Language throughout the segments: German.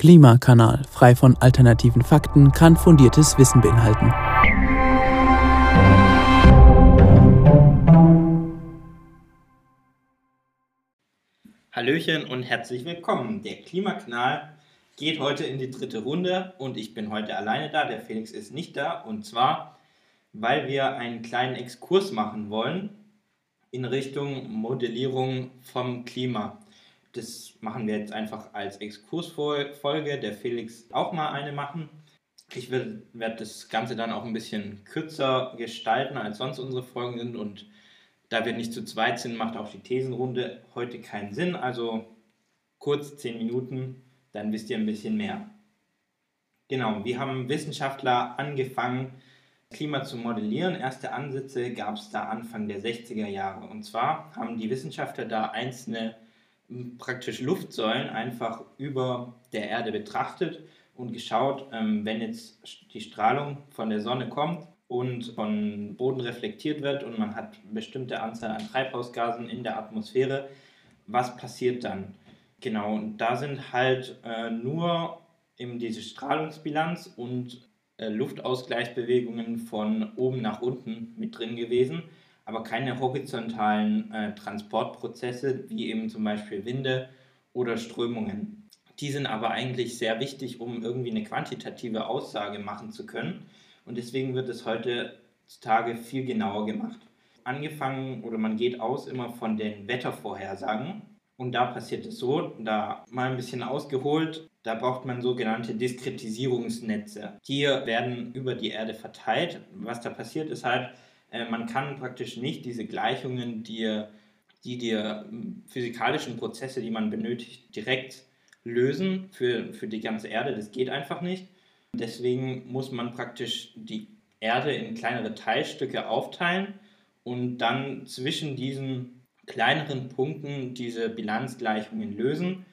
Klimakanal, frei von alternativen Fakten, kann fundiertes Wissen beinhalten. Hallöchen und herzlich willkommen. Der Klimakanal geht heute in die dritte Runde und ich bin heute alleine da. Der Felix ist nicht da und zwar, weil wir einen kleinen Exkurs machen wollen in Richtung Modellierung vom Klima. Das machen wir jetzt einfach als Exkursfolge. Der Felix auch mal eine machen. Ich werde das Ganze dann auch ein bisschen kürzer gestalten, als sonst unsere Folgen sind. Und da wir nicht zu zweit sind, macht auch die Thesenrunde heute keinen Sinn. Also kurz zehn Minuten, dann wisst ihr ein bisschen mehr. Genau, wir haben Wissenschaftler angefangen, Klima zu modellieren. Erste Ansätze gab es da Anfang der 60er Jahre. Und zwar haben die Wissenschaftler da einzelne praktisch Luftsäulen einfach über der Erde betrachtet und geschaut, ähm, wenn jetzt die Strahlung von der Sonne kommt und von Boden reflektiert wird und man hat eine bestimmte Anzahl an Treibhausgasen in der Atmosphäre, was passiert dann? Genau, und da sind halt äh, nur eben diese Strahlungsbilanz und äh, Luftausgleichsbewegungen von oben nach unten mit drin gewesen aber keine horizontalen äh, Transportprozesse wie eben zum Beispiel Winde oder Strömungen. Die sind aber eigentlich sehr wichtig, um irgendwie eine quantitative Aussage machen zu können. Und deswegen wird es heutzutage viel genauer gemacht. Angefangen oder man geht aus immer von den Wettervorhersagen. Und da passiert es so, da mal ein bisschen ausgeholt, da braucht man sogenannte Diskretisierungsnetze. Die werden über die Erde verteilt. Was da passiert ist halt, äh, man kann praktisch nicht diese Gleichungen, die, die die hm, physikalischen Prozesse, die man benötigt, direkt lösen für, für die ganze Erde. Das geht einfach nicht. Deswegen muss man praktisch die Erde in kleinere Teilstücke aufteilen und dann zwischen diesen kleineren Punkten diese Bilanzgleichungen lösen,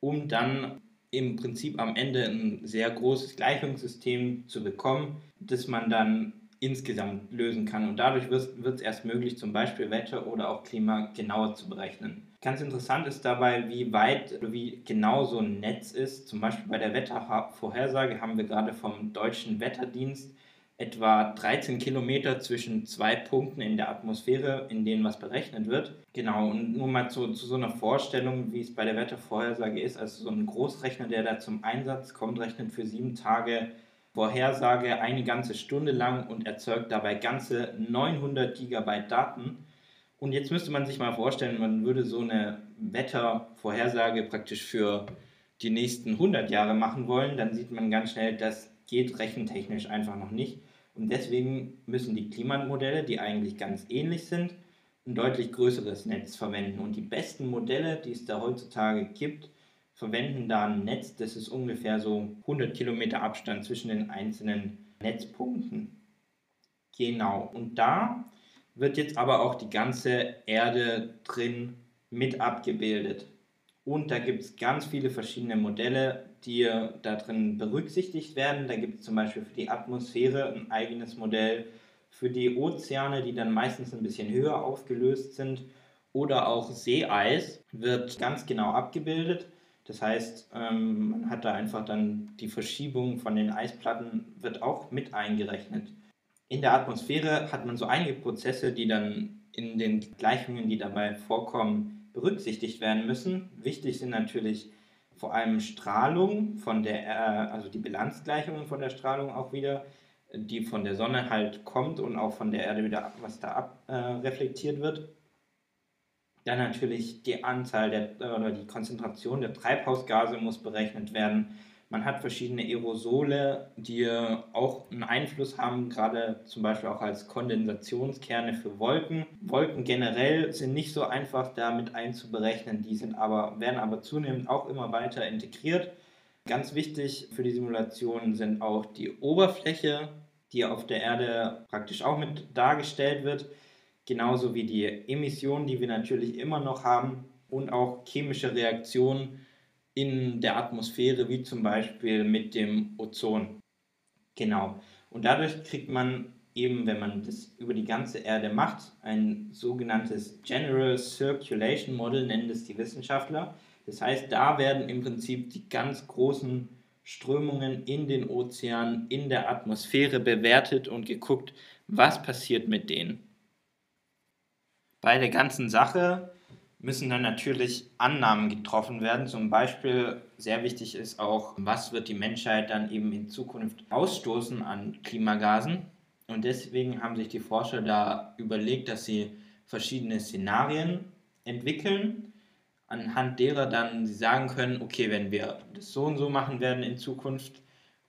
um dann im Prinzip am Ende ein sehr großes Gleichungssystem zu bekommen, das man dann insgesamt lösen kann. Und dadurch wird es erst möglich, zum Beispiel Wetter oder auch Klima genauer zu berechnen. Ganz interessant ist dabei, wie weit oder wie genau so ein Netz ist. Zum Beispiel bei der Wettervorhersage haben wir gerade vom deutschen Wetterdienst etwa 13 Kilometer zwischen zwei Punkten in der Atmosphäre, in denen was berechnet wird. Genau, und nur mal zu, zu so einer Vorstellung, wie es bei der Wettervorhersage ist. Also so ein Großrechner, der da zum Einsatz kommt, rechnet für sieben Tage Vorhersage eine ganze Stunde lang und erzeugt dabei ganze 900 Gigabyte Daten. Und jetzt müsste man sich mal vorstellen, man würde so eine Wettervorhersage praktisch für die nächsten 100 Jahre machen wollen, dann sieht man ganz schnell, das geht rechentechnisch einfach noch nicht. Und deswegen müssen die Klimamodelle, die eigentlich ganz ähnlich sind, ein deutlich größeres Netz verwenden. Und die besten Modelle, die es da heutzutage gibt, verwenden da ein Netz, das ist ungefähr so 100 Kilometer Abstand zwischen den einzelnen Netzpunkten. Genau, und da wird jetzt aber auch die ganze Erde drin mit abgebildet. Und da gibt es ganz viele verschiedene Modelle, die da drin berücksichtigt werden. Da gibt es zum Beispiel für die Atmosphäre ein eigenes Modell, für die Ozeane, die dann meistens ein bisschen höher aufgelöst sind, oder auch Seeeis wird ganz genau abgebildet. Das heißt, ähm, man hat da einfach dann die Verschiebung von den Eisplatten wird auch mit eingerechnet. In der Atmosphäre hat man so einige Prozesse, die dann in den Gleichungen, die dabei vorkommen, berücksichtigt werden müssen. Wichtig sind natürlich vor allem Strahlung von der, äh, also die Bilanzgleichungen von der Strahlung auch wieder, die von der Sonne halt kommt und auch von der Erde wieder, was da abreflektiert äh, wird. Dann natürlich die Anzahl der, oder die Konzentration der Treibhausgase muss berechnet werden. Man hat verschiedene Aerosole, die auch einen Einfluss haben, gerade zum Beispiel auch als Kondensationskerne für Wolken. Wolken generell sind nicht so einfach damit einzuberechnen, die sind aber, werden aber zunehmend auch immer weiter integriert. Ganz wichtig für die Simulation sind auch die Oberfläche, die auf der Erde praktisch auch mit dargestellt wird genauso wie die Emissionen, die wir natürlich immer noch haben und auch chemische Reaktionen in der Atmosphäre, wie zum Beispiel mit dem Ozon. Genau. Und dadurch kriegt man eben, wenn man das über die ganze Erde macht, ein sogenanntes General Circulation Model, nennen das die Wissenschaftler. Das heißt, da werden im Prinzip die ganz großen Strömungen in den Ozeanen, in der Atmosphäre bewertet und geguckt, was passiert mit denen. Bei der ganzen Sache müssen dann natürlich Annahmen getroffen werden. Zum Beispiel sehr wichtig ist auch, was wird die Menschheit dann eben in Zukunft ausstoßen an Klimagasen. Und deswegen haben sich die Forscher da überlegt, dass sie verschiedene Szenarien entwickeln, anhand derer dann sie sagen können, okay, wenn wir das so und so machen werden in Zukunft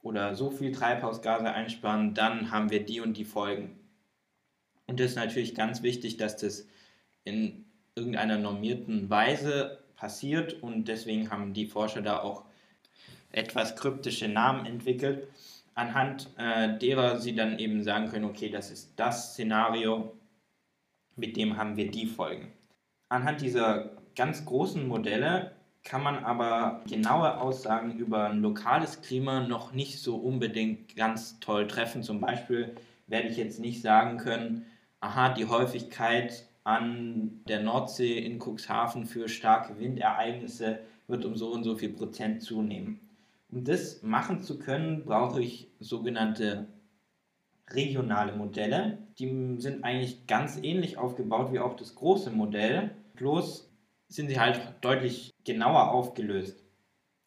oder so viel Treibhausgase einsparen, dann haben wir die und die Folgen. Und das ist natürlich ganz wichtig, dass das in irgendeiner normierten Weise passiert und deswegen haben die Forscher da auch etwas kryptische Namen entwickelt, anhand äh, derer sie dann eben sagen können, okay, das ist das Szenario, mit dem haben wir die Folgen. Anhand dieser ganz großen Modelle kann man aber genaue Aussagen über ein lokales Klima noch nicht so unbedingt ganz toll treffen. Zum Beispiel werde ich jetzt nicht sagen können, aha, die Häufigkeit an der Nordsee in Cuxhaven für starke Windereignisse wird um so und so viel Prozent zunehmen. Um das machen zu können, brauche ich sogenannte regionale Modelle. Die sind eigentlich ganz ähnlich aufgebaut wie auch das große Modell, bloß sind sie halt deutlich genauer aufgelöst.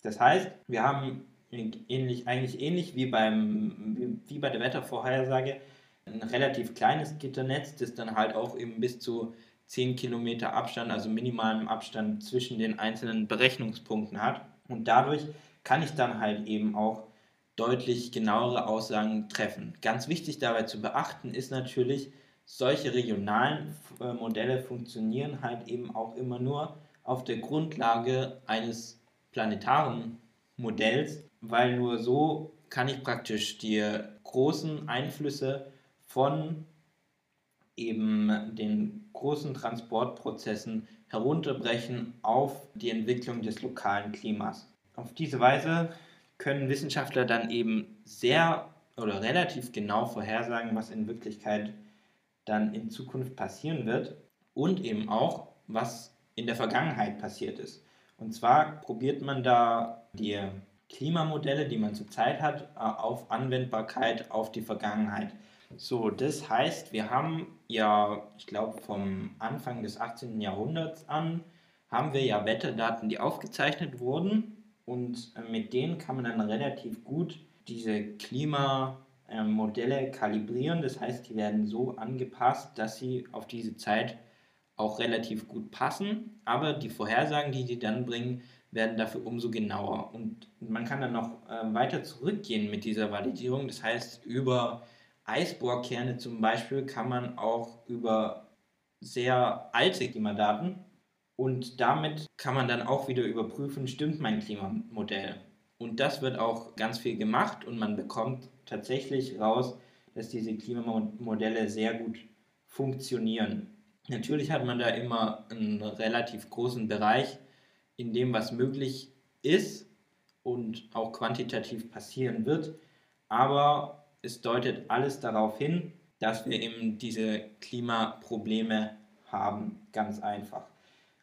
Das heißt, wir haben ähnlich, eigentlich ähnlich wie, beim, wie bei der Wettervorhersage ein relativ kleines Gitternetz, das dann halt auch eben bis zu 10 Kilometer Abstand, also minimalem Abstand zwischen den einzelnen Berechnungspunkten hat. Und dadurch kann ich dann halt eben auch deutlich genauere Aussagen treffen. Ganz wichtig dabei zu beachten ist natürlich, solche regionalen äh, Modelle funktionieren halt eben auch immer nur auf der Grundlage eines planetaren Modells, weil nur so kann ich praktisch die großen Einflüsse von eben den großen Transportprozessen herunterbrechen auf die Entwicklung des lokalen Klimas. Auf diese Weise können Wissenschaftler dann eben sehr oder relativ genau vorhersagen, was in Wirklichkeit dann in Zukunft passieren wird und eben auch, was in der Vergangenheit passiert ist. Und zwar probiert man da die Klimamodelle, die man zurzeit hat, auf Anwendbarkeit auf die Vergangenheit. So, das heißt, wir haben ja, ich glaube, vom Anfang des 18. Jahrhunderts an, haben wir ja Wetterdaten, die aufgezeichnet wurden und äh, mit denen kann man dann relativ gut diese Klimamodelle kalibrieren. Das heißt, die werden so angepasst, dass sie auf diese Zeit auch relativ gut passen, aber die Vorhersagen, die sie dann bringen, werden dafür umso genauer. Und man kann dann noch äh, weiter zurückgehen mit dieser Validierung. Das heißt, über Eisbohrkerne zum Beispiel kann man auch über sehr alte Klimadaten und damit kann man dann auch wieder überprüfen, stimmt mein Klimamodell. Und das wird auch ganz viel gemacht und man bekommt tatsächlich raus, dass diese Klimamodelle sehr gut funktionieren. Natürlich hat man da immer einen relativ großen Bereich, in dem was möglich ist und auch quantitativ passieren wird, aber es deutet alles darauf hin, dass wir eben diese Klimaprobleme haben, ganz einfach.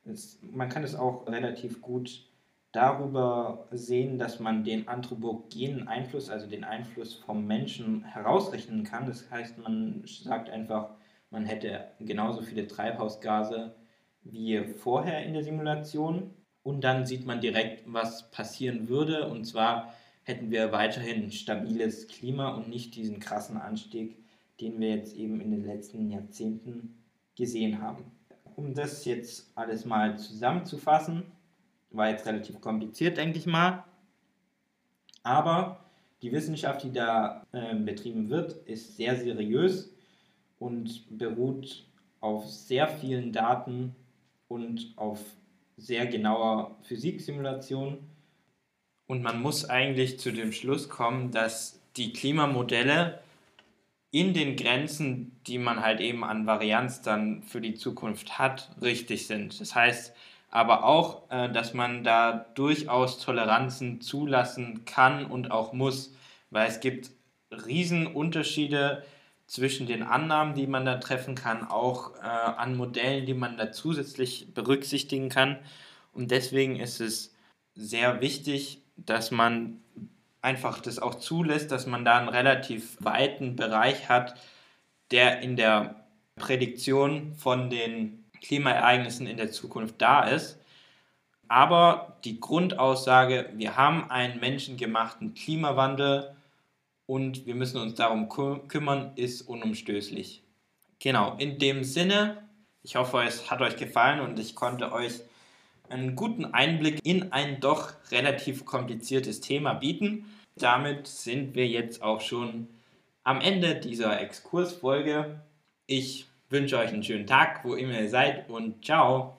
Es, man kann es auch relativ gut darüber sehen, dass man den anthropogenen Einfluss, also den Einfluss vom Menschen herausrechnen kann. Das heißt, man sagt einfach, man hätte genauso viele Treibhausgase wie vorher in der Simulation und dann sieht man direkt, was passieren würde. Und zwar hätten wir weiterhin stabiles Klima und nicht diesen krassen Anstieg, den wir jetzt eben in den letzten Jahrzehnten gesehen haben. Um das jetzt alles mal zusammenzufassen, war jetzt relativ kompliziert, denke ich mal. Aber die Wissenschaft, die da äh, betrieben wird, ist sehr seriös und beruht auf sehr vielen Daten und auf sehr genauer Physiksimulation und man muss eigentlich zu dem Schluss kommen, dass die Klimamodelle in den Grenzen, die man halt eben an Varianz dann für die Zukunft hat, richtig sind. Das heißt aber auch, äh, dass man da durchaus Toleranzen zulassen kann und auch muss, weil es gibt Riesenunterschiede zwischen den Annahmen, die man da treffen kann, auch äh, an Modellen, die man da zusätzlich berücksichtigen kann. Und deswegen ist es sehr wichtig, dass man einfach das auch zulässt, dass man da einen relativ weiten Bereich hat, der in der Prädiktion von den Klimaereignissen in der Zukunft da ist. Aber die Grundaussage, wir haben einen menschengemachten Klimawandel und wir müssen uns darum kümmern, ist unumstößlich. Genau, in dem Sinne, ich hoffe, es hat euch gefallen und ich konnte euch einen guten Einblick in ein doch relativ kompliziertes Thema bieten. Damit sind wir jetzt auch schon am Ende dieser Exkursfolge. Ich wünsche euch einen schönen Tag, wo immer ihr seid und ciao.